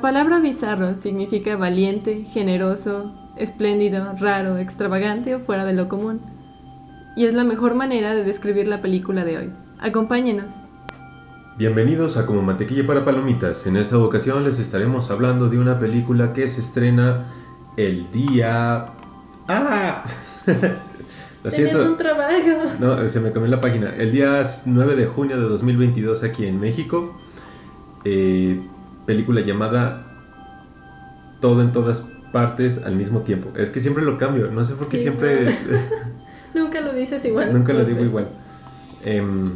La palabra bizarro significa valiente, generoso, espléndido, raro, extravagante o fuera de lo común. Y es la mejor manera de describir la película de hoy. Acompáñenos. Bienvenidos a Como Mantequilla para Palomitas. En esta ocasión les estaremos hablando de una película que se estrena el día... ¡Ah! Lo siento. un trabajo. No, se me cambió la página. El día 9 de junio de 2022 aquí en México. Eh, película llamada Todo en todas partes al mismo tiempo. Es que siempre lo cambio, no sé por qué siempre... Nunca lo dices igual. Nunca lo digo igual. Em,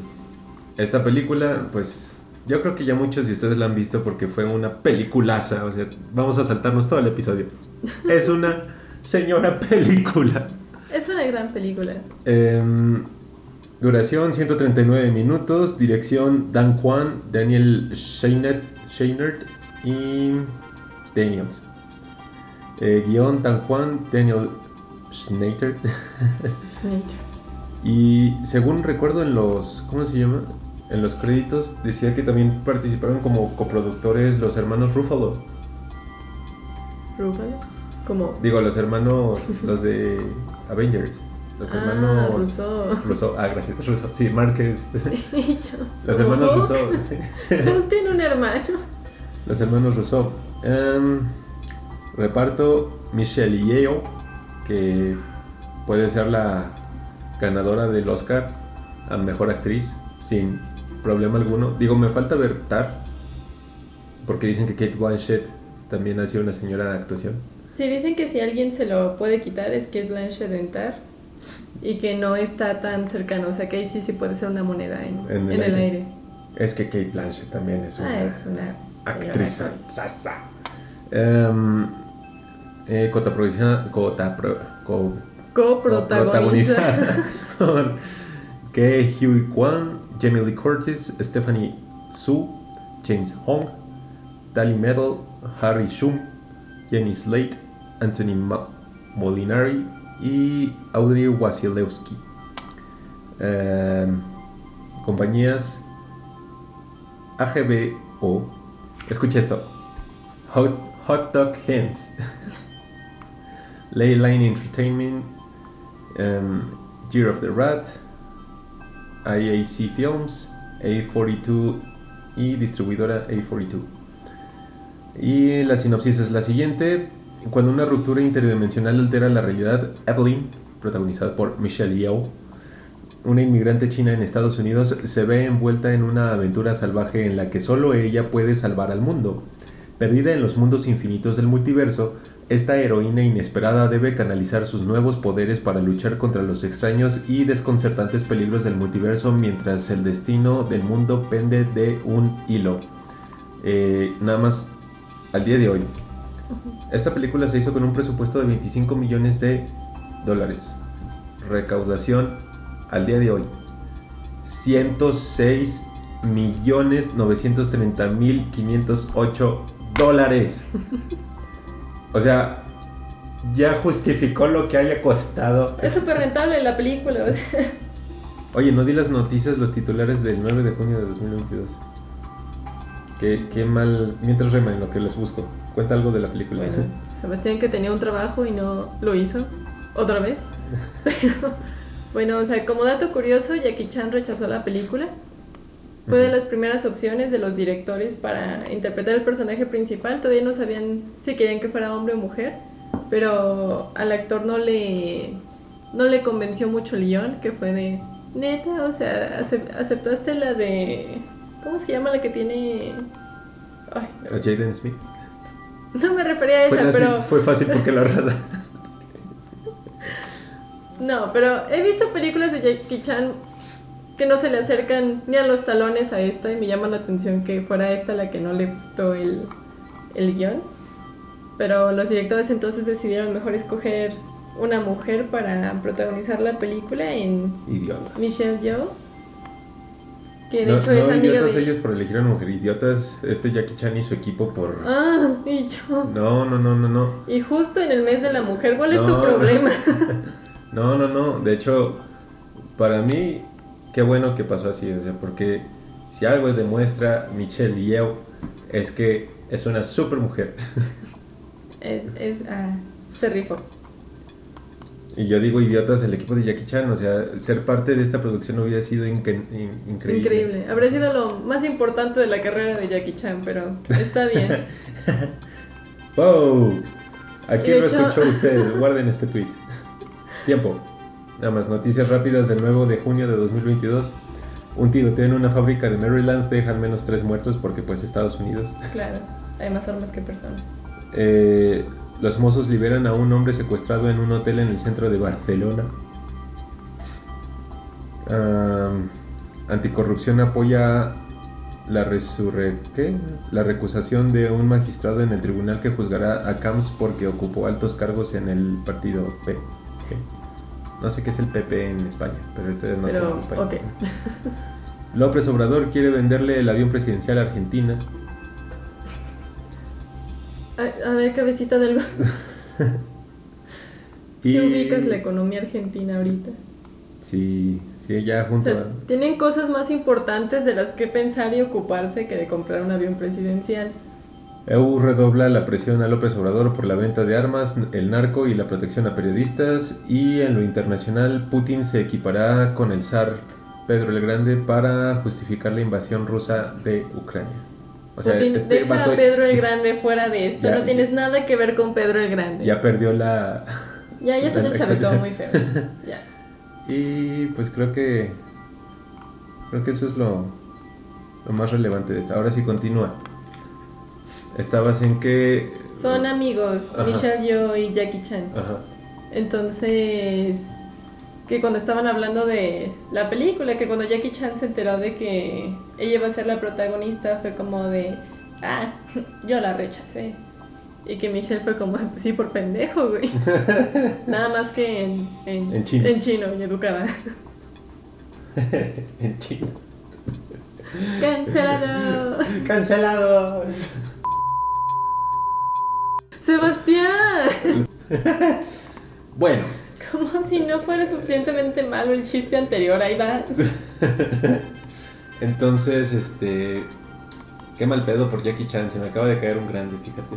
esta película, pues yo creo que ya muchos de ustedes la han visto porque fue una peliculaza. O sea, vamos a saltarnos todo el episodio. Es una señora película. Es una gran película. Em, duración 139 minutos. Dirección Dan Juan, Daniel Scheinert Sheinert y Daniels. Eh, guion Dan Juan, Daniel Schneiter. y según recuerdo en los, ¿cómo se llama? En los créditos decía que también participaron como coproductores los hermanos Ruffalo. ¿Ruffalo? ¿Cómo? Digo, los hermanos, los de Avengers. Los ah, hermanos. Russo. Ah, gracias, Russo. Sí, Márquez. Los hermanos Russo. Sí. tiene un hermano. Los hermanos Russo. Em, reparto Michelle Yeoh, que puede ser la ganadora del Oscar a mejor actriz sin problema alguno. Digo, me falta ver Tar, porque dicen que Kate Blanchett también ha sido una señora de actuación. Sí, dicen que si alguien se lo puede quitar es Kate Blanchett en Tar y que no está tan cercano. O sea, que ahí sí, sí puede ser una moneda en, el, aire. Es que Kate Blanchett también es ah, una, es una actriz. Sasa. Um, eh, coprotagonizada, coprotagonizada por Ke Huy Kwan, Jamie Lee Curtis, Stephanie Su, James Hong, Tali Medal, Harry Shum, Jenny Slate, Anthony Molinari y Audrey Wasilewski. Em, compañías AGBO. Escucha esto. Hot, Hot Dog Hands. Leyline Entertainment. Um, Year of the Rat. IAC Films. A42 y distribuidora A42. Y la sinopsis es la siguiente. Cuando una ruptura interdimensional altera la realidad, Evelyn, protagonizada por Michelle Yeoh, una inmigrante china en Estados Unidos, se ve envuelta en una aventura salvaje en la que solo ella puede salvar al mundo. Perdida en los mundos infinitos del multiverso, esta heroína inesperada debe canalizar sus nuevos poderes para luchar contra los extraños y desconcertantes peligros del multiverso mientras el destino del mundo pende de un hilo. Eh, nada más al día de hoy, esta película se hizo con un presupuesto de 25 millones de dólares. Recaudación al día de hoy. 106 millones 930 mil 508 dólares. O sea, ya justificó lo que haya costado. Es súper rentable la película. Oye, no di las noticias, los titulares del 9 de junio de 2022. Qué, qué mal. Mientras rema en lo que les busco. Cuenta algo de la película. Bueno, Sebastián que tenía un trabajo y no lo hizo. Otra vez. bueno, o sea, como dato curioso, Jackie Chan rechazó la película. Fue de las primeras opciones de los directores para interpretar el personaje principal. Todavía no sabían si querían que fuera hombre o mujer. Pero al actor no le, no le convenció mucho el guion, que fue de... Neta, o sea, aceptaste la de... ¿Cómo se llama la que tiene... Ay, Jaden Smith. No me refería a esa, pero. Fue fácil porque la rada. No, pero he visto películas de Jackie Chan que no se le acercan ni a los talones a esta y me llama la atención que fuera esta la que no le gustó el, el guion. Pero los directores entonces decidieron mejor escoger una mujer para protagonizar la película en Idiotas. Michelle Yeoh. Que de no, hecho no es amiga idiotas de... ellos por elegir a una mujer, idiotas este Jackie Chan y su equipo por... Ah, y yo. No, no, no, no, no. Y justo en el mes de la mujer, ¿cuál es tu No. problema? No, no, no. De hecho, para mí, qué bueno que pasó así. O sea, porque si algo demuestra Michelle Yeoh es que es una super mujer. es, es, ah, se rifó. Y yo digo idiotas, el equipo de Jackie Chan. O sea, ser parte de esta producción hubiera sido in- increíble. Increíble. Habría sido lo más importante de la carrera de Jackie Chan, pero está bien. ¡Wow! ¿A quién De lo hecho- escuchó usted? Guarden este tweet. Tiempo. Nada más, noticias rápidas del nuevo de junio de 2022. Un tiroteo en una fábrica de Maryland deja al menos tres muertos porque pues Estados Unidos. Claro, hay más armas que personas. Eh, los mozos liberan a un hombre secuestrado en un hotel en el centro de Barcelona. Anticorrupción apoya la, resurre- ¿qué? la recusación de un magistrado en el tribunal que juzgará a Camps porque ocupó altos cargos en el partido P. No sé qué es el PP en España, pero este no Pero, es España. ok. López Obrador quiere venderle el avión presidencial a Argentina. A, ver, cabecita del... Si Y- ubicas la economía argentina ahorita. Sí, sí, ya O junto sea, a... tienen cosas más importantes de las que pensar y ocuparse que de comprar un avión presidencial. EU redobla la presión a López Obrador por la venta de armas, el narco y la protección a periodistas. Y en lo internacional, Putin se equipará con el zar Pedro el Grande para justificar la invasión rusa de Ucrania. O sea, este deja vato a Pedro el Grande fuera de esto. Ya- no tienes nada que ver con Pedro el Grande. ya perdió la... ya, ya se le chavetó muy feo. Ya. Y pues creo que... Creo que eso es lo, lo más relevante de esto. Ahora sí continúa. Estabas en que... Son amigos, Ajá. Michelle Yeoh y Jackie Chan. Ajá. Entonces, que cuando estaban hablando de la película, que cuando Jackie Chan se enteró de que ella iba a ser la protagonista, fue como de, ah, yo la rechacé. Y que Michelle fue como, pues sí, por pendejo, güey. Nada más que en, en, En chino. en chino y educada. en China. ¡Cancelado! ¡Cancelados! ¡Sebastián! Bueno, Como si no fuera suficientemente malo el chiste anterior, ahí vas. entonces, este. Qué mal pedo por Jackie Chan, se me acaba de caer un grande, fíjate.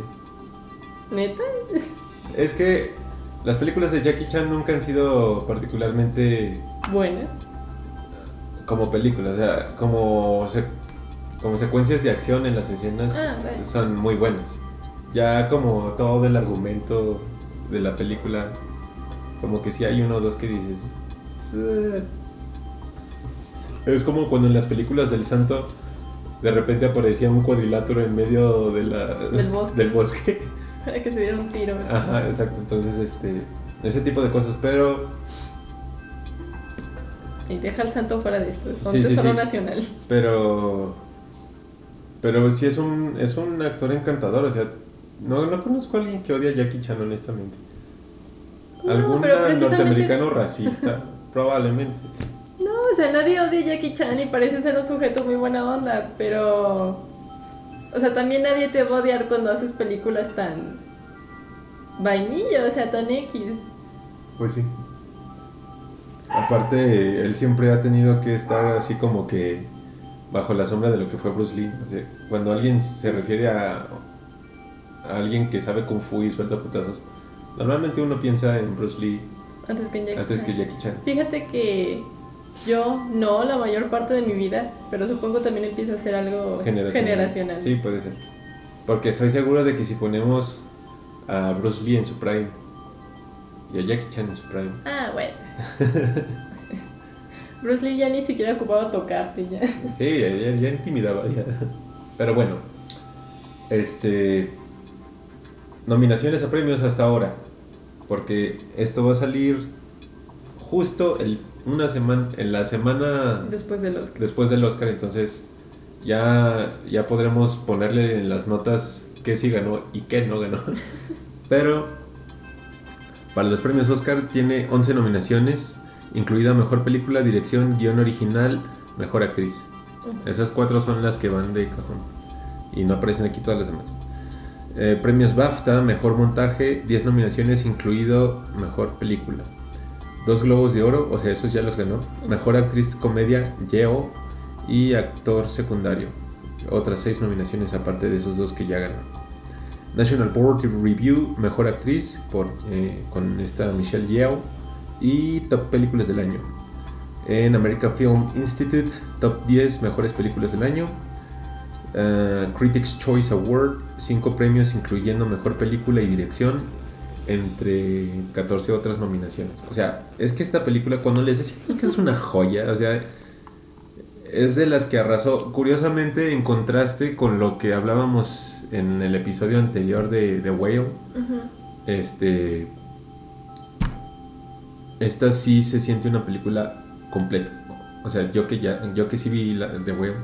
¿Neta? Es que las películas de Jackie Chan nunca han sido particularmente Buenas. como películas, o sea, como, se- como secuencias de acción en las escenas Ah, bueno. son muy buenas. Ya como todo el argumento de la película, como que sí hay uno o dos que dices. "Eh". Es como cuando en las películas del santo de repente aparecía un cuadrilátero en medio de la, Del bosque. del bosque. Para que se diera un tiro. así. Ajá, exacto. Entonces, este, ese tipo de cosas, pero, Y deja al santo fuera de esto. Es un Sí, sí, tesoro sí. nacional. pero, pero sí es un, es un actor encantador. O sea, no, no conozco a alguien que odie a Jackie Chan, honestamente. No, Algún precisamente- norteamericano racista, probablemente. No, o sea, nadie odia a Jackie Chan y parece ser un sujeto muy buena onda, pero. O sea, también nadie te va a odiar cuando haces películas tan. vainilla, o sea, tan X. Pues sí. Aparte, él siempre ha tenido que estar así como que bajo la sombra de lo que fue Bruce Lee. O sea, cuando alguien se refiere a, a alguien que sabe kung fu y suelta putazos, normalmente uno piensa en Bruce Lee Antes que en Jackie antes Chan. que Jackie Chan. Fíjate que yo no la mayor parte de mi vida, pero supongo también empieza a ser algo Generacional. generacional. Sí, puede ser. Porque estoy seguro de que si ponemos a Bruce Lee en su prime y a Jackie Chan en su prime, Ah, bueno. Bruce Lee ya ni siquiera ocupaba tocarte ya. Sí, ya, ya- ya intimidaba ya. Pero bueno, este nominaciones a premios hasta ahora, porque esto va a salir justo el, una semana, en la semana Después del Oscar. después del Oscar, entonces ya, ya podremos ponerle en las notas qué sí ganó y qué no ganó. Pero para los premios Oscar tiene 11 nominaciones, incluida Mejor Película, Dirección, Guión Original, Mejor Actriz. Esas cuatro son las que van de cajón. Y no aparecen aquí todas las demás. Eh, premios BAFTA, Mejor Montaje, 10 nominaciones, incluido Mejor Película. Dos Globos de Oro, o sea, esos ya los ganó. Mejor Actriz Comedia, Yeo. Y Actor Secundario. Otras 6 nominaciones aparte de esos dos que ya ganó. National Board Review, Mejor Actriz, por, eh, con esta Michelle Yeoh. Y Top Películas del Año. En American Film Institute, Top 10 Mejores Películas del Año. Uh, Critics Choice Award, 5 premios incluyendo Mejor Película y Dirección, entre 14 otras nominaciones. O sea, es que esta película, cuando les decimos que es una joya, o sea, es de las que arrasó. Curiosamente, en contraste con lo que hablábamos en el episodio anterior de The Whale, este. Esta sí se siente una película completa. O sea, yo que ya, yo que sí vi la, The Whale,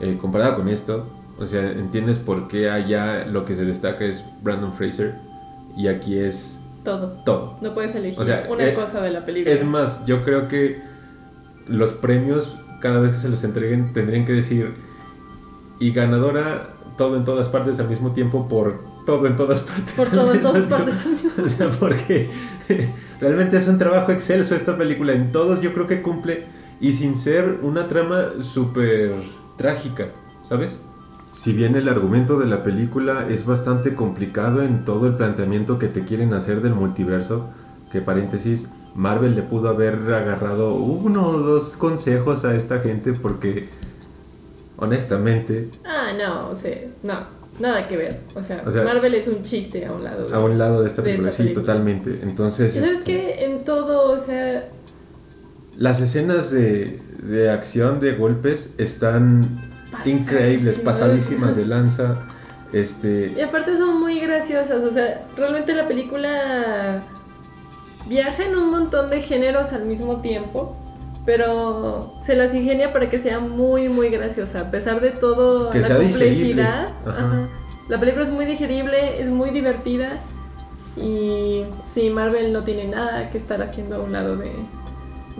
eh, comparada con esto, o sea, entiendes por qué allá lo que se destaca es Brandon Fraser y aquí es Todo. todo. No puedes elegir O sea, una eh, cosa de la película. Es más, yo creo que los premios, cada vez que se los entreguen, tendrían que decir y ganadora todo en todas partes al mismo tiempo por todo en todas partes. Por todo, en todas tiempo. partes al mismo O sea, porque realmente es un trabajo excelso esta película. En todos yo creo que cumple y sin ser una trama súper trágica, ¿sabes? Si bien el argumento de la película es bastante complicado en todo el planteamiento que te quieren hacer del multiverso, que paréntesis, Marvel le pudo haber agarrado uno o dos consejos a esta gente porque honestamente Ah, no, o sea, no, nada que ver. O sea, O sea, Marvel es un chiste a un lado. de- a un lado de esta De película, esta sí, película. totalmente. Entonces, ¿Y ¿Sabes este, qué? En todo, o sea, Las escenas de, de acción, de golpes, están increíbles, Pasadísimas. de lanza. Este, Y aparte son muy graciosas, o sea, realmente la película viaja en un montón de géneros al mismo tiempo, pero se las ingenia para que sea muy, muy graciosa, a pesar de todo Que la complejidad. digerible. Ajá. ajá. La película es muy digerible, es muy divertida y sí, Marvel no tiene nada que estar haciendo a un lado de,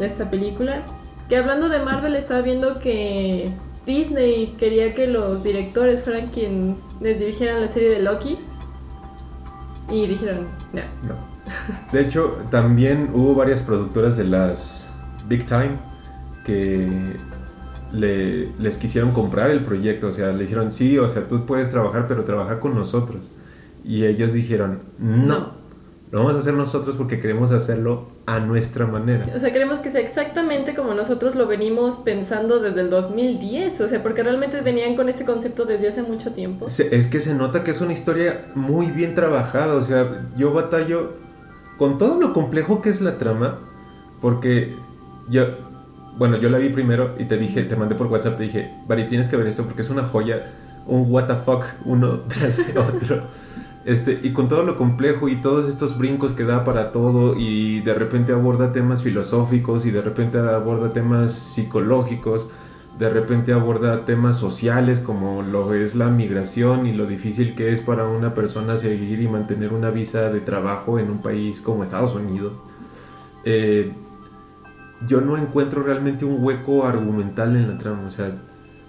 de esta película. Que hablando de Marvel, estaba viendo que Disney quería que los directores fueran quienes dirigieran la serie de Loki. Y dijeron, no. no. De hecho, también hubo varias productoras de las Big Time que le, les quisieron comprar el proyecto. O sea, le dijeron, sí, o sea, tú puedes trabajar, pero trabaja con nosotros. Y ellos dijeron, no, No. lo vamos a hacer nosotros porque queremos hacerlo a nuestra manera. O sea, queremos que sea exactamente como nosotros lo venimos pensando desde el 2010. O sea, porque realmente venían con este concepto desde hace mucho tiempo. Es que se nota que es una historia muy bien trabajada. O sea, yo batallo con todo lo complejo que es la trama. Porque yo, bueno, yo la vi primero y te dije, te mandé por WhatsApp, te dije, Bari, tienes que ver esto porque es una joya, un what the fuck uno tras otro. Este, y con todo lo complejo y todos estos brincos que da para todo y de repente aborda temas filosóficos y de repente aborda temas psicológicos, de repente aborda temas sociales como lo es la migración y lo difícil que es para una persona seguir y mantener una visa de trabajo en un país como Estados Unidos. Eh, yo no encuentro realmente un hueco argumental en la trama, o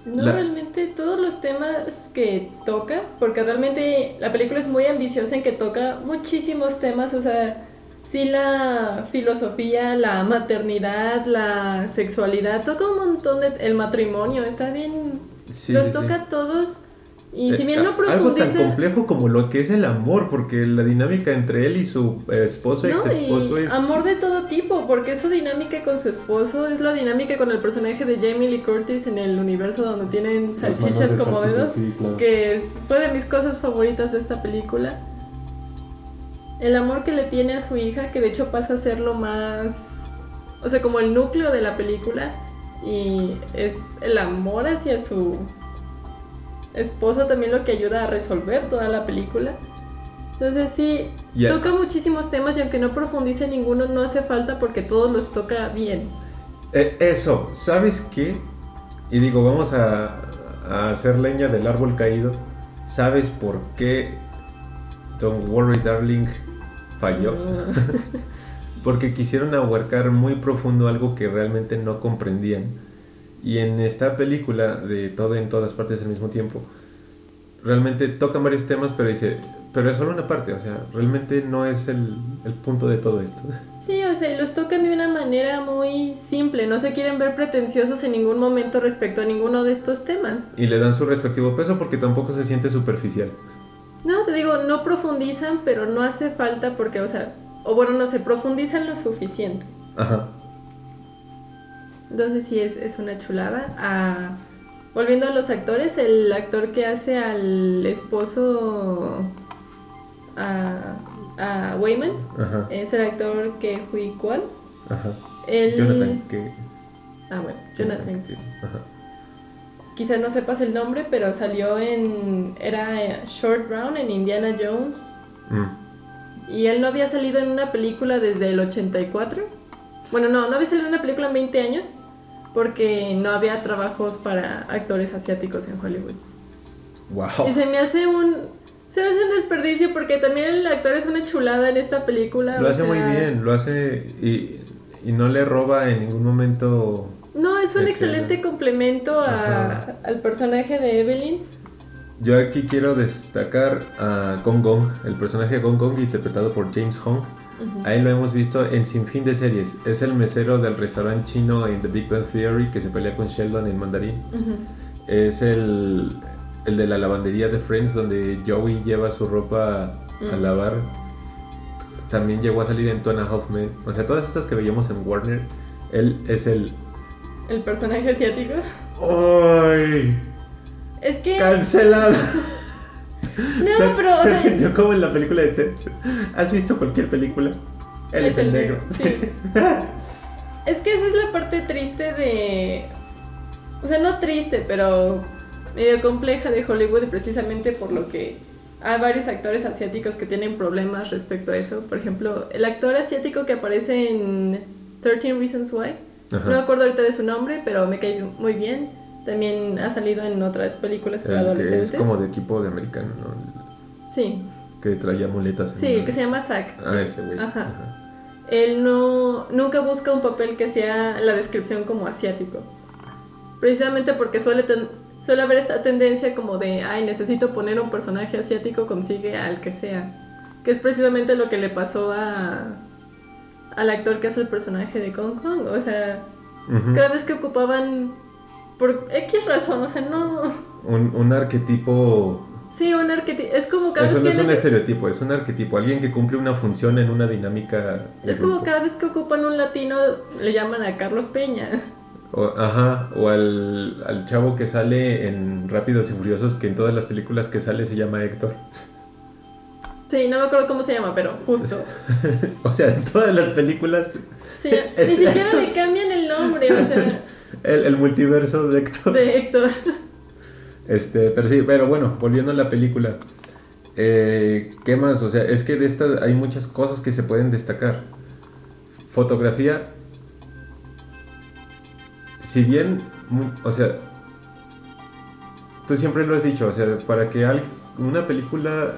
No, La- realmente todos los temas que toca, porque realmente la película es muy ambiciosa en que toca muchísimos temas, o sea, sí la filosofía, la maternidad, la sexualidad, toca un montón de... el matrimonio, está bien... sí, los sí, sí. toca todos y si Eh, bien no a- Algo tan profundiza... complejo como lo que es el amor, porque la dinámica entre él y su eh, esposo, No, ex esposo es... amor de todo tipo, porque es su dinámica con su esposo, es la dinámica con el personaje de Jamie Lee Curtis en el universo donde tienen salchichas como salchichas, dedos, sí, claro. que es- fue de mis cosas favoritas de esta película. El amor que le tiene a su hija, que de hecho pasa a ser lo más, o sea, como el núcleo de la película, y es el amor hacia su esposo también lo que ayuda a resolver toda la película. Entonces sí, Ya. toca muchísimos temas y aunque no profundice ninguno, no hace falta porque todos los toca bien. Eh, eso, ¿sabes qué? Y digo, vamos a, a hacer leña del árbol caído. ¿Sabes por qué Don't Worry Darling falló? Mm, Porque quisieron abarcar muy profundo algo que realmente no comprendían. Y en esta película de todo en todas partes al mismo tiempo, realmente tocan varios temas, pero dice, pero es solo una parte, o sea, realmente no es el, el punto de todo esto. Sí, o sea, los tocan de una manera muy simple, no se quieren ver pretenciosos en ningún momento respecto a ninguno de estos temas. Y le dan su respectivo peso porque tampoco se siente superficial. No, te digo, no profundizan, pero no hace falta porque, o sea, o bueno, no se profundizan lo suficiente. Ajá. Entonces sí, es, es una chulada. Ah, volviendo a los actores, el actor que hace al esposo a, a Wayman Ajá. es el actor que Hui Kwan. Ajá. Él- Jonathan, que. Ah, bueno, Jonathan. que- Ajá. Quizá no sepas el nombre, pero salió en... Era eh, Short Brown en Indiana Jones. Mm. Y él no había salido en una película desde el 84. Bueno, no, no había salido en una película en 20 años porque no había trabajos para actores asiáticos en Hollywood. Wow. Y se me hace un... Se me hace un desperdicio porque también el actor es una chulada en esta película. Lo hace muy bien, lo hace y, y no le roba en ningún momento. No, es un Escena. excelente complemento a- al personaje de Evelyn. Yo aquí quiero destacar a Gong Gong, el personaje de Gong Gong interpretado por James Hong. Ahí lo hemos visto en sinfín de series. Es el mesero del restaurante chino en The Big Bang Theory que se pelea con Sheldon en mandarín. Es el, el de la lavandería de Friends donde Joey lleva su ropa a Mm. lavar. También llegó a salir en a Half Men. O sea, todas estas que veíamos en Warner, él es el... El personaje asiático. ¡Ay! Es que... ¡Cancelado! No, pero... o Se sea, sintió como en la película de Ted. ¿Has visto cualquier película? Él es, el negro. sí. Es que esa es la parte triste de... O sea, no triste, pero medio compleja de Hollywood precisamente por lo que hay varios actores asiáticos que tienen problemas respecto a eso. Por ejemplo, el actor asiático que aparece en 13 Reasons Why, Ajá. no me acuerdo ahorita de su nombre, pero me cae muy bien. También ha salido en otras películas para El que adolescentes. es como de equipo de americano, ¿no? Sí, Que traía muletas. en sí, una- que se llama Zack. Ah, ese güey. Ajá. Ajá. Él no nunca busca un papel que sea la descripción como asiático. Precisamente porque suele, ten- suele haber esta tendencia como de, ay, necesito poner un personaje asiático, consigue al que sea. Que es precisamente lo que le pasó a, al actor que hace el personaje de Kong Kong. O sea, cada vez que ocupaban, por X razón, o sea, no... un, un arquetipo. Sí, un arquetipo. Es como cada Eso vez no que... es un estereotipo, es un arquetipo. Alguien que cumple una función en una dinámica. es como cada vez que ocupan un latino, le llaman a Carlos Peña. O, ajá, o al, al chavo que sale en Rápidos y Furiosos, que en todas las películas que sale se llama Héctor. Sí, no me acuerdo cómo se llama, pero justo. o sea, en todas las películas, Sí, ni siquiera le cambian el nombre, o sea, el, el multiverso de Héctor. de Héctor. Este, pero sí, pero bueno, volviendo a la película. Eh, ¿Qué más? O sea, es que de esta hay muchas cosas que se pueden destacar. Fotografía. Si bien, o sea, tú siempre lo has dicho, o sea, para que al- una película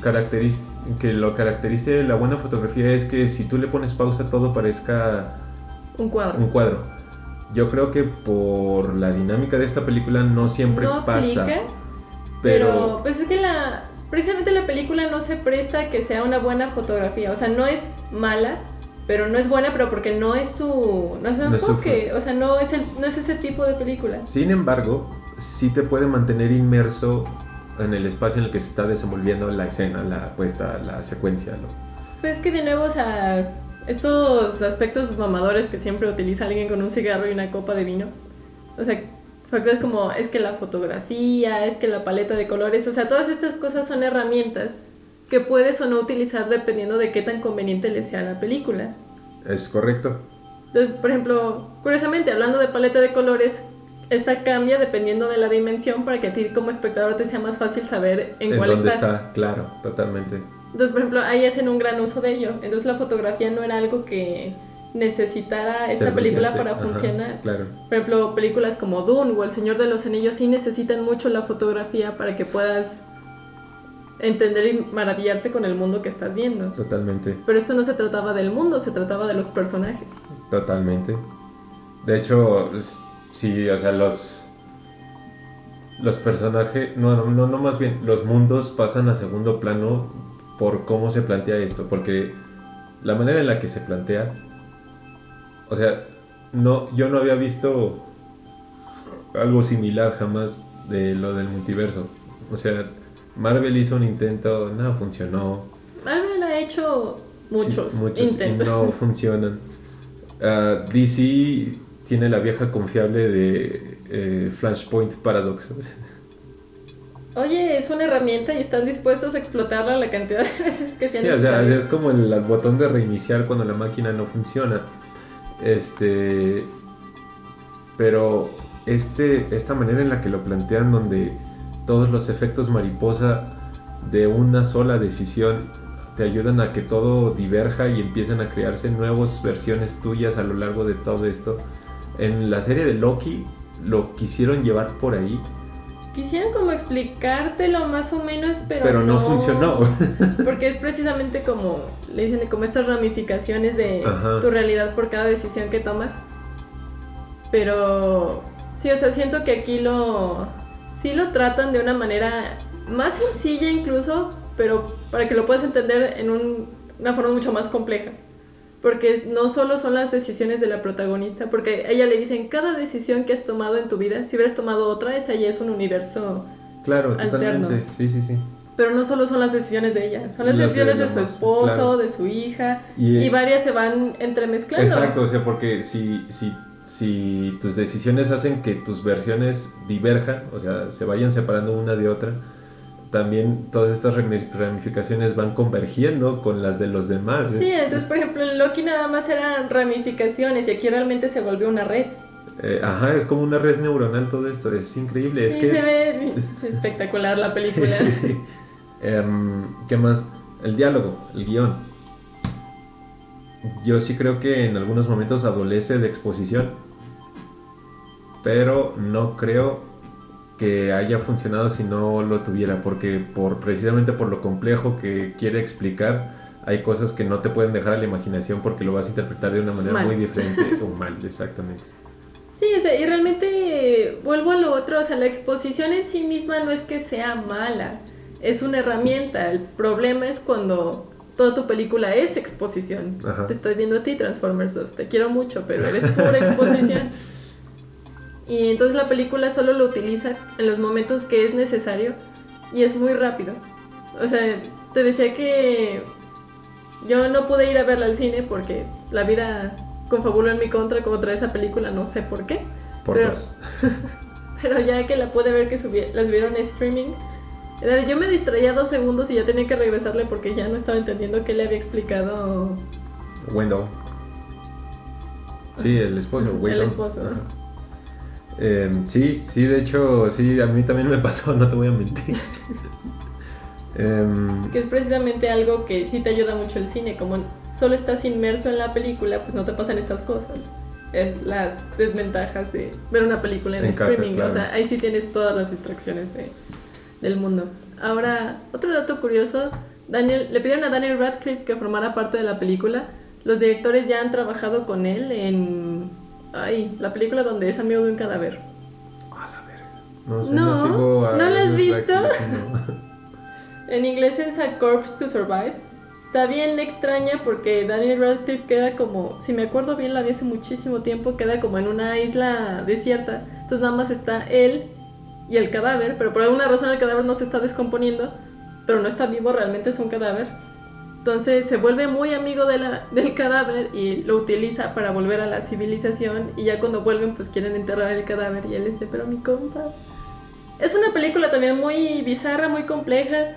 caracteriz- que lo caracterice la buena fotografía es que si tú le pones pausa todo parezca Un cuadro. un cuadro. Yo creo que por la dinámica de esta película no siempre no pasa. aplica, pero, pero pues es que la precisamente la película no se presta a que sea una buena fotografía, o sea, no es mala, pero no es buena, pero porque no es su no es su No es su enfoque, o sea, no es el no es ese tipo de película. sin embargo, sí te puede mantener inmerso en el espacio en el que se está desenvolviendo la escena, la puesta, la secuencia, ¿no? Pues es que de nuevo, o sea, estos aspectos mamadores que siempre utiliza alguien con un cigarro y una copa de vino. O sea, factores como es que la fotografía, es que la paleta de colores, o sea, todas estas cosas son herramientas que puedes o no utilizar dependiendo de qué tan conveniente le sea la película. Es correcto. Entonces, por ejemplo, curiosamente, hablando de paleta de colores, esta cambia dependiendo de la dimensión para que a ti como espectador te sea más fácil saber en, En cuál dónde estás. está, claro, totalmente. Entonces, por ejemplo, ahí hacen un gran uso de ello. Entonces, la fotografía no era algo que necesitara esta Ser película brillante, para ajá, funcionar. Claro, Por ejemplo, películas como Dune o El Señor de los Anillos sí necesitan mucho la fotografía para que puedas entender y maravillarte con el mundo que estás viendo. totalmente, Pero esto no se trataba del mundo, se trataba de los personajes. totalmente. De hecho, sí, o sea, los los personajes, no, no, no, no, más bien, los mundos pasan a segundo plano por cómo se plantea esto, porque la manera en la que se plantea, o sea, no, yo no había visto algo similar jamás de lo del multiverso. O sea, Marvel hizo un intento, nada funcionó. Marvel ha hecho muchos, Sí, muchos intentos. no funcionan. Ah, DC tiene la vieja confiable de eh, Flashpoint Paradox. Oye, es una herramienta y están dispuestos a explotarla la cantidad de veces que sea Sí, o sea, necesario. es como el, el botón de reiniciar cuando la máquina no funciona. Este. Pero este, esta manera en la que lo plantean, donde todos los efectos mariposa de una sola decisión te ayudan a que todo diverja y empiezan a crearse nuevas versiones tuyas a lo largo de todo esto. En la serie de Loki lo quisieron llevar por ahí, Quisieran como explicártelo más o menos, pero, pero no funcionó. Porque es precisamente como, le dicen, como estas ramificaciones de Ajá. tu realidad por cada decisión que tomas. Pero sí, o sea, siento que aquí lo, sí lo tratan de una manera más sencilla incluso, pero para que lo puedas entender en un- una forma mucho más compleja. Porque no solo son las decisiones de la protagonista, porque a ella le dicen, cada decisión que has tomado en tu vida, si hubieras tomado otra, esa ya es un universo claro, Alterno. totalmente. Sí, sí, sí. pero no solo son las decisiones de ella, son las Las de decisiones de, su esposo, claro. de su hija, Y- y, varias se van entremezclando. Exacto, o sea, porque si, si, si tus decisiones hacen que tus versiones diverjan, o sea, se vayan separando una de otra, también todas estas rami- ramificaciones van convergiendo con las de los demás. Sí, Es- entonces por ejemplo en Loki nada más eran ramificaciones y aquí realmente se volvió una red. eh, ajá, es como una red neuronal todo esto, es increíble. es sí, que, se ve espectacular la película. Sí, sí, sí. Em, ¿Qué más? El diálogo, el guion. Yo sí creo que en algunos momentos adolece de exposición, pero no creo que haya funcionado si no lo tuviera, porque por precisamente por lo complejo que quiere explicar, hay cosas que no te pueden dejar a la imaginación porque lo vas a interpretar de una manera Mal. muy diferente o mal, exactamente. Sí, o sea, y realmente eh, vuelvo a lo otro, o sea, la exposición en sí misma no es que sea mala, es una herramienta. El problema es cuando toda tu película es exposición. Ajá. Te estoy viendo a ti, Transformers 2, te quiero mucho, pero eres pura exposición. Y entonces la película solo lo utiliza en los momentos que es necesario y es muy rápido. O sea, te decía que yo no pude ir a verla al cine porque la vida confabuló en mi contra contra esa película, no sé por qué. Por Pero- dos. Pero ya que la pude ver que subí- la subieron en streaming, yo me distraía dos segundos y ya tenía que regresarle porque ya no estaba entendiendo qué le había explicado Wendell. Sí, el esposo, Wendell. esposo. Ajá. Em, sí, sí, de hecho, sí, a mí también me pasó, no te voy a mentir. Em, que es precisamente algo que sí te ayuda mucho el cine, como solo estás inmerso en la película, pues no te pasan estas cosas. Es las desventajas de ver una película en, En casa, streaming, claro. o sea, ahí sí tienes todas las distracciones de, del mundo. Ahora, otro dato curioso, Daniel, le pidieron a Daniel Radcliffe que formara parte de la película. Los directores ya han trabajado con él en ay, la película donde es amigo de un cadáver. a la verga. No sé, No, no, sigo a ¿no la has visto? En inglés es A Corpse to Survive. Está bien extraña porque Daniel Radcliffe queda como, si me acuerdo bien, la vi hace muchísimo tiempo, queda como en una isla desierta. Entonces nada más está él y el cadáver, pero por alguna razón el cadáver no se está descomponiendo, pero no está vivo, realmente es un cadáver. Entonces se vuelve muy amigo de la, del cadáver y lo utiliza para volver a la civilización y ya cuando vuelven pues quieren enterrar el cadáver y él es de, pero mi compa. Es una película también muy bizarra, muy compleja.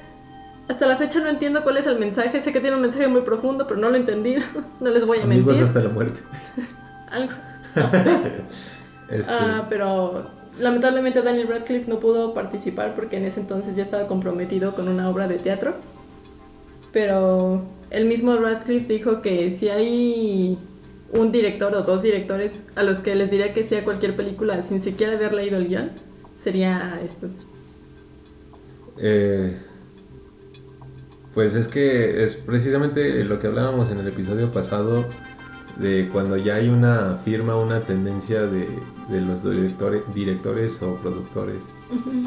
Hasta la fecha no entiendo cuál es el mensaje. Sé que tiene un mensaje muy profundo, pero no lo he entendido. No les voy a Amigos mentir. hasta la muerte. Algo. No sé. Este, Ah, pero lamentablemente Daniel Radcliffe no pudo participar porque en ese entonces ya estaba comprometido con una obra de teatro. Pero el mismo Radcliffe dijo que si hay un director o dos directores a los que les diría que sea cualquier película sin siquiera haber leído el guion, sería estos. Eh, pues es que es precisamente lo que hablábamos en el episodio pasado de cuando ya hay una firma, una tendencia de, de los directores, directores o productores.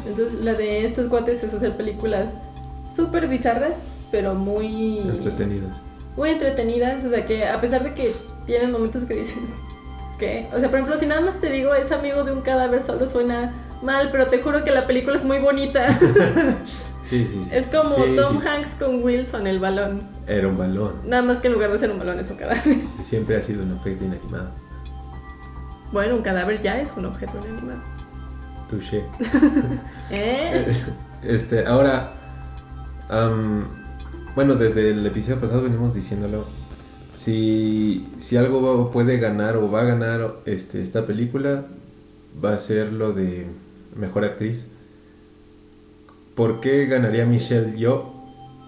Entonces, la de estos cuates es hacer películas súper bizarras, pero muy Entretenidas. muy entretenidas. O sea, que a pesar de que tienen momentos que dices, ¿qué? O sea, por ejemplo, si nada más te digo es amigo de un cadáver, solo suena mal, pero te juro que la película es muy bonita. Sí, sí, sí. es como Sí, Tom sí. Hanks con Wilson, el balón. Era un balón. Nada más que en lugar de ser un balón es un cadáver. Siempre ha sido un objeto inanimado. Bueno, un cadáver ya es un objeto inanimado. Touché. ¿Eh? Este, ahora, am, bueno, desde el episodio pasado venimos diciéndolo. Si, si algo va- puede ganar o va a ganar este, esta película, va a ser lo de mejor actriz. ¿Por qué ganaría Michelle yo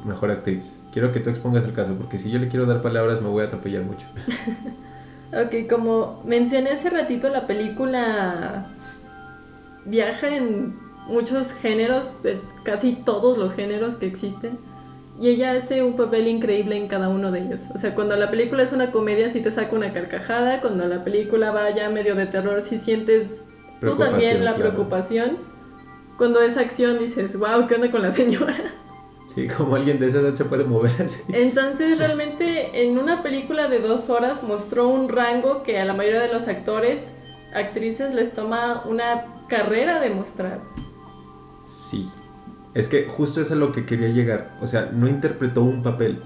mejor actriz? Quiero que tú expongas el caso, porque si yo le quiero dar palabras me voy a atropellar mucho. Ok, como mencioné hace ratito, la película viaja en muchos géneros, casi todos los géneros que existen, y ella hace un papel increíble en cada uno de ellos. O sea, cuando la película es una comedia, sí te saca una carcajada, cuando la película va ya medio de terror, sí sientes tú también la Preocupación, claro. preocupación. Cuando es acción, dices, wow, ¿qué onda con la señora? Sí, como alguien de esa edad se puede mover así. Entonces realmente en una película de dos horas mostró un rango que a la mayoría de los actores, actrices les toma una carrera de mostrar. Sí. Es que justo eso es a lo que quería llegar. O sea, no interpretó un papel.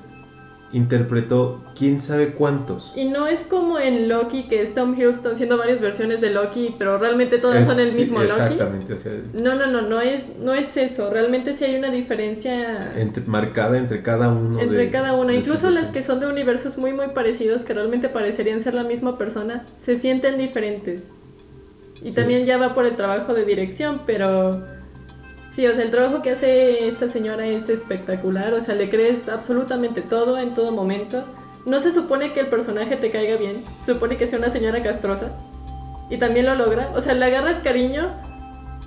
Interpretó quién sabe cuántos. Y no es como en Loki que es Tom Hiddleston haciendo varias versiones de Loki, pero realmente todas Es- son el sí, mismo Loki. Exactamente, o sea, No, no, no, no es, no es eso. Realmente sí hay una diferencia entre- marcada entre cada uno. entre de- cada de Incluso las que son de universos muy, muy parecidos, que realmente parecerían ser la misma persona, se sienten diferentes. Y Sí. también ya va por el trabajo de dirección, pero sí, o sea, el trabajo que hace esta señora es espectacular. O sea, le crees absolutamente todo en todo momento. No se supone que el personaje te caiga bien, se supone que sea una señora castrosa. Y también lo logra. O sea, le agarras cariño,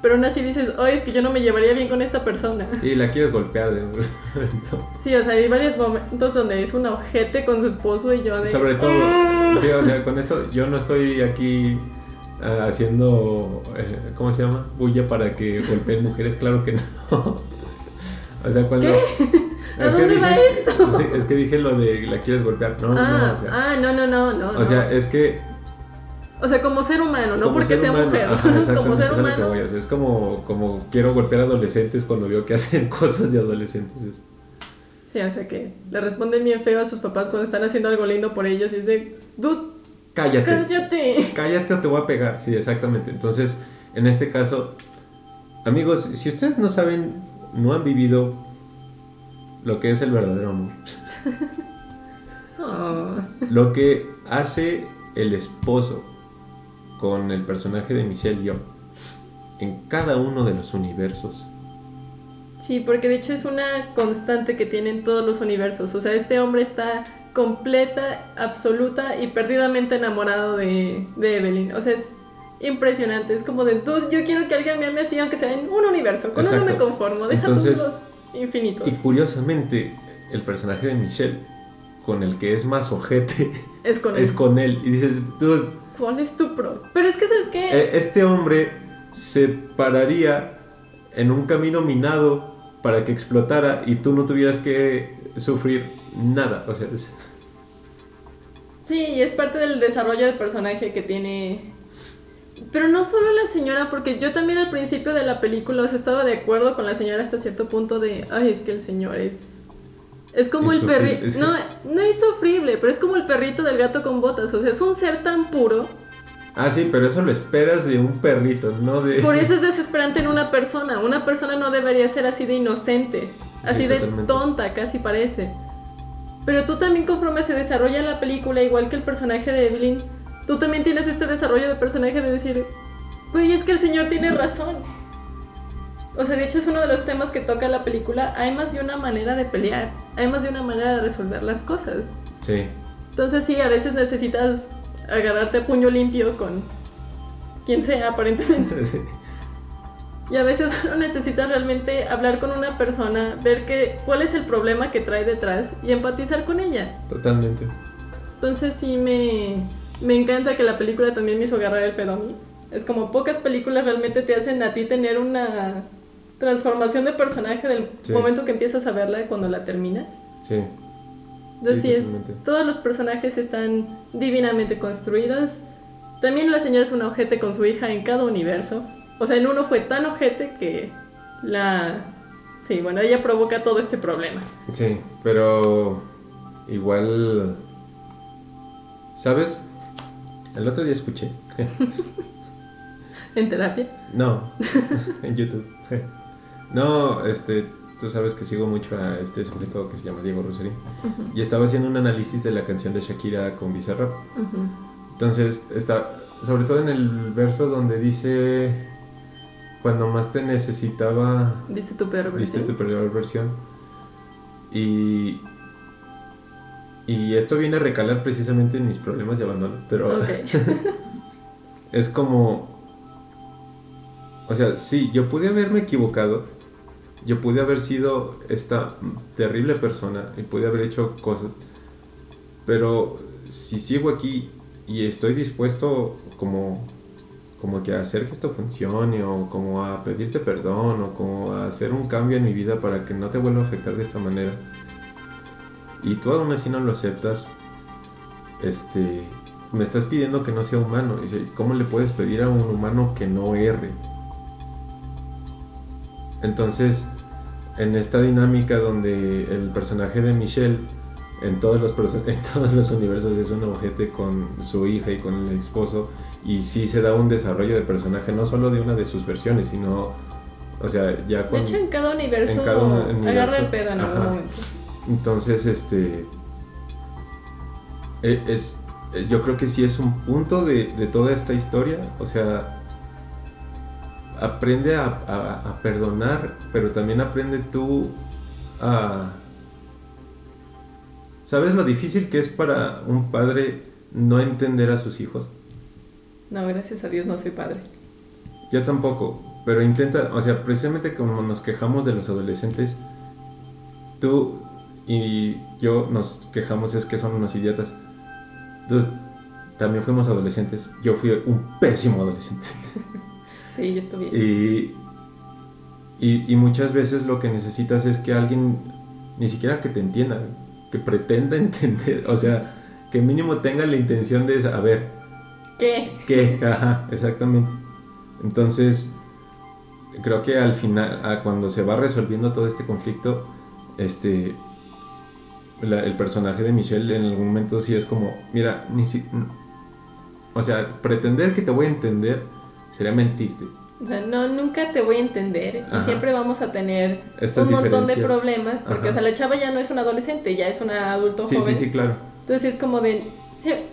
pero aún así dices, oye, es que yo no me llevaría bien con esta persona. Y la quieres golpear. de-. Sí, o sea, hay varios momentos donde es un ojete con su esposo y yo de... Sobre todo, sí, o sea, con esto yo no estoy aquí haciendo, eh, ¿cómo se llama? Bulla para que golpeen mujeres, claro que no. O sea, cuando... ¿Qué? ¿A Es que dónde va dije- esto? Es que dije lo de la quieres golpear. No, ah, no, o sea, ah, no, no, no, no. o sea, no. es que O sea, como ser humano, no porque sea humano, mujer. ajá, como ser a humano. o sea, es como, como quiero golpear a adolescentes cuando veo que hacen cosas de adolescentes. Es- Sí, o sea que le responden bien feo a sus papás cuando están haciendo algo lindo por ellos y es de, dude, Cállate. cállate. Cállate o te voy a pegar. Sí, exactamente. Entonces, en este caso, amigos, si ustedes no saben, no han vivido lo que es el verdadero amor, Oh. lo que hace el esposo con el personaje de Michelle Yeoh en cada uno de los universos. Sí, porque de hecho es una constante que tienen todos los universos. O sea, este hombre está completa, absoluta y perdidamente enamorado de, de Evelyn. O sea, es impresionante. Es como de, "Dude, yo quiero que alguien me ame así, aunque sea en un universo. Con uno Exacto. me conformo. Deja Entonces- todos los infinitos. Y curiosamente, el personaje de Michelle, con el que es más ojete, Es con él. es con él. Y dices, dude, ¿Cuál es tu pro? Pero es que, ¿sabes qué? Eh, Este hombre se pararía en un camino minado para que explotara y tú no tuvieras que sufrir nada. O sea, es- Sí, y es parte del desarrollo del personaje que tiene. Pero no solo la señora, porque yo también al principio de la película, o sea, estaba de acuerdo con la señora hasta cierto punto de, ay, es que el señor es... Es como el perrito... es que- No, no es sufrible, pero es como el perrito del gato con botas, o sea, es un ser tan puro. Ah, sí, pero eso lo esperas de un perrito, no de... Por eso es desesperante en una persona. Una persona no debería ser así de inocente, así de tonta, casi parece. Pero tú también conforme se desarrolla la película, igual que el personaje de Evelyn, tú también tienes este desarrollo de personaje de decir, güey, es que el señor tiene razón. O sea, de hecho es uno de los temas que toca la película. Hay más de una manera de pelear. Hay más de una manera de resolver las cosas. Sí. Entonces sí, a veces necesitas agarrarte a puño limpio con quien sea, aparentemente. Sí. Y a veces uno necesita realmente hablar con una persona, ver que, cuál es el problema que trae detrás y empatizar con ella. Totalmente. Entonces sí me, me encanta que la película también me hizo agarrar el pedo a mí. Es como pocas películas realmente te hacen a ti tener una transformación de personaje del Sí. momento que empiezas a verla cuando la terminas. Sí. Entonces Sí, sí, es, todos los personajes están divinamente construidos. También la señora es una ojete con su hija en cada universo. O sea, en uno fue tan ojete que la... Sí, bueno, ella provoca todo este problema. Sí, pero igual, ¿sabes? El otro día escuché, En terapia. no, en YouTube. No, este, tú sabes que sigo mucho a este sujeto que se llama Diego Rosarín y estaba haciendo un análisis de la canción de Shakira con Bizarrap. Entonces, está, sobre todo en el verso donde dice, cuando más te necesitaba, Diste tu peor versión. tu peor versión. Y. Y esto viene a recalar precisamente en mis problemas de abandono. Pero Ok. es como. O sea, sí, yo pude haberme equivocado. Yo pude haber sido esta terrible persona y pude haber hecho cosas. Pero si sigo aquí y estoy dispuesto como como que hacer que esto funcione o como a pedirte perdón o como a hacer un cambio en mi vida para que no te vuelva a afectar de esta manera. Y tú aún así no lo aceptas este me estás pidiendo que no sea humano. Dice cómo le puedes pedir a un humano que no erre entonces en esta dinámica donde el personaje de Michelle en todos los en todos los universos es un objeto con su hija y con el esposo y sí se da un desarrollo de personaje no solo de una de sus versiones sino o sea ya De con hecho, en cada universo, en cada universo, agarra el pedo en algún momento. entonces este e- es eh, yo creo que sí es un punto de, de toda esta historia o sea aprende a, a- a perdonar pero también aprende tú a ¿Sabes lo difícil que es para un padre no entender a sus hijos? No, gracias a Dios no soy padre. Yo tampoco, pero intenta, o sea, precisamente como nos quejamos de los adolescentes, tú y yo nos quejamos es que son unos idiotas. Dude, también fuimos adolescentes. Yo fui un pésimo adolescente. Sí, yo bien. Y, y, y muchas veces lo que necesitas es que alguien, ni siquiera que te entienda, que pretenda entender, o sea, que mínimo tenga la intención de saber ¿Qué? qué, ajá, exactamente. Entonces, creo que al final, cuando se va resolviendo todo este conflicto, este, la- el personaje de Michelle en algún momento sí es como, mira, ni si, o sea, pretender que te voy a entender sería mentirte. O sea, no, nunca te voy a entender y siempre vamos a tener Estas un montón de problemas porque, Ajá. o sea, la chava ya no es una adolescente, ya es una adulto Sí, joven. sí, sí, claro. Entonces es como de...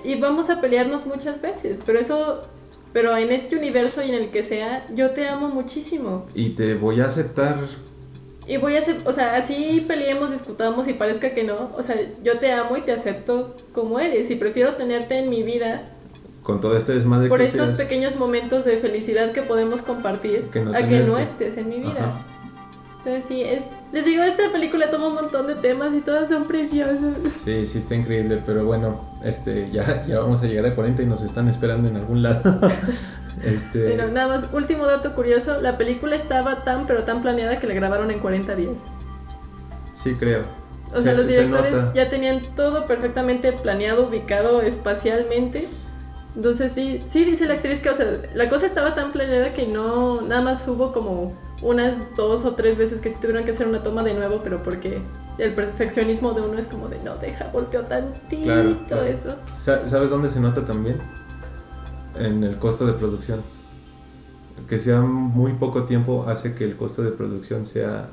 y vamos a pelearnos muchas veces, pero eso... Pero en este universo y en el que sea, yo te amo muchísimo. Y te voy a aceptar. Y voy a hacer, o sea, así peleemos, discutamos y parezca que no. O sea, yo te amo y te acepto como eres y prefiero tenerte en mi vida Con todo este desmadre por que estos seas. pequeños momentos de felicidad que podemos compartir Que no a que no estés en mi vida. Ajá. Entonces sí, es, les digo, esta película toma un montón de temas y todos son preciosos. Sí, sí está increíble, pero bueno, este, ya, ya vamos a llegar a 40 y nos están esperando en algún lado. este, Pero nada más, último dato curioso, la película estaba tan pero tan planeada que la grabaron en 40 días. sí creo. O sea, Se- los se directores nota. ya tenían todo perfectamente planeado, ubicado espacialmente. Entonces sí, sí dice la actriz que, o sea, la cosa estaba tan planeada que no, nada más hubo como unas dos o tres veces que sí tuvieron que hacer una toma de nuevo, pero porque el perfeccionismo de uno es como de no, deja, volteo tantito Claro, claro. eso. Sa- ¿Sabes dónde se nota también? En el costo de producción. Que sea muy poco tiempo hace que el costo de producción sea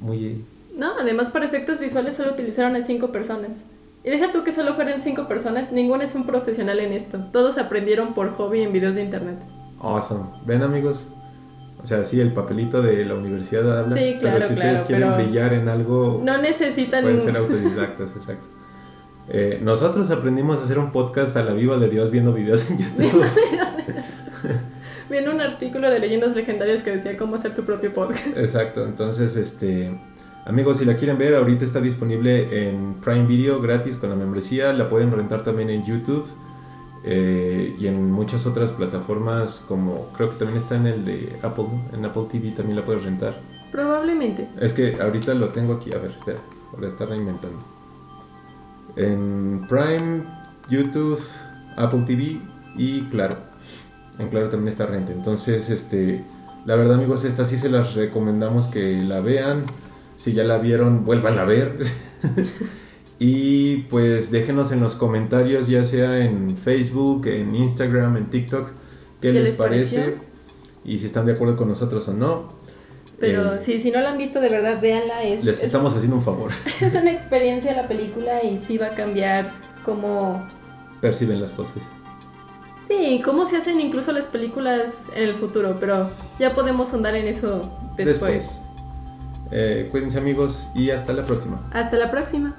muy... No, además para efectos visuales solo utilizaron a cinco personas. Y deja tú que solo fueran cinco personas, ninguno es un profesional en esto. Todos aprendieron por hobby en videos de internet. Awesome. ¿Ven amigos? O sea, sí, el papelito de la universidad habla. Sí, claro, pero si ustedes quieren brillar en algo, No necesitan... pueden ser autodidactas, exacto. Eh, nosotros aprendimos a hacer un podcast a la viva de Dios viendo videos en YouTube. Viendo un artículo de leyendas legendarias que decía cómo hacer tu propio podcast. Exacto, entonces, este, amigos, si la quieren ver, ahorita está disponible en Prime Video gratis con la membresía, la pueden rentar también en YouTube eh, y en muchas otras plataformas, como creo que también está en el de Apple, en Apple TV también la puedes rentar. Probablemente. Es que ahorita lo tengo aquí, a ver, espera, voy a estar reinventando. En Prime, YouTube, Apple TV y Claro. En Claro también está renta. Entonces, este, la verdad, amigos, esta sí se las recomendamos que la vean. Si ya la vieron, vuelvan a ver. y pues déjenos en los comentarios, ya sea en Facebook, en Instagram, en TikTok, qué, ¿Qué les, les parece y si están de acuerdo con nosotros o no. Pero Eh, sí, si no la han visto de verdad, véanla. Es, les es- estamos haciendo un favor. es una experiencia la película y sí va a cambiar cómo... Perciben las cosas. Sí, cómo se hacen incluso las películas en el futuro, pero ya podemos andar en eso después. Después. Eh, cuídense amigos y hasta la próxima. Hasta la próxima.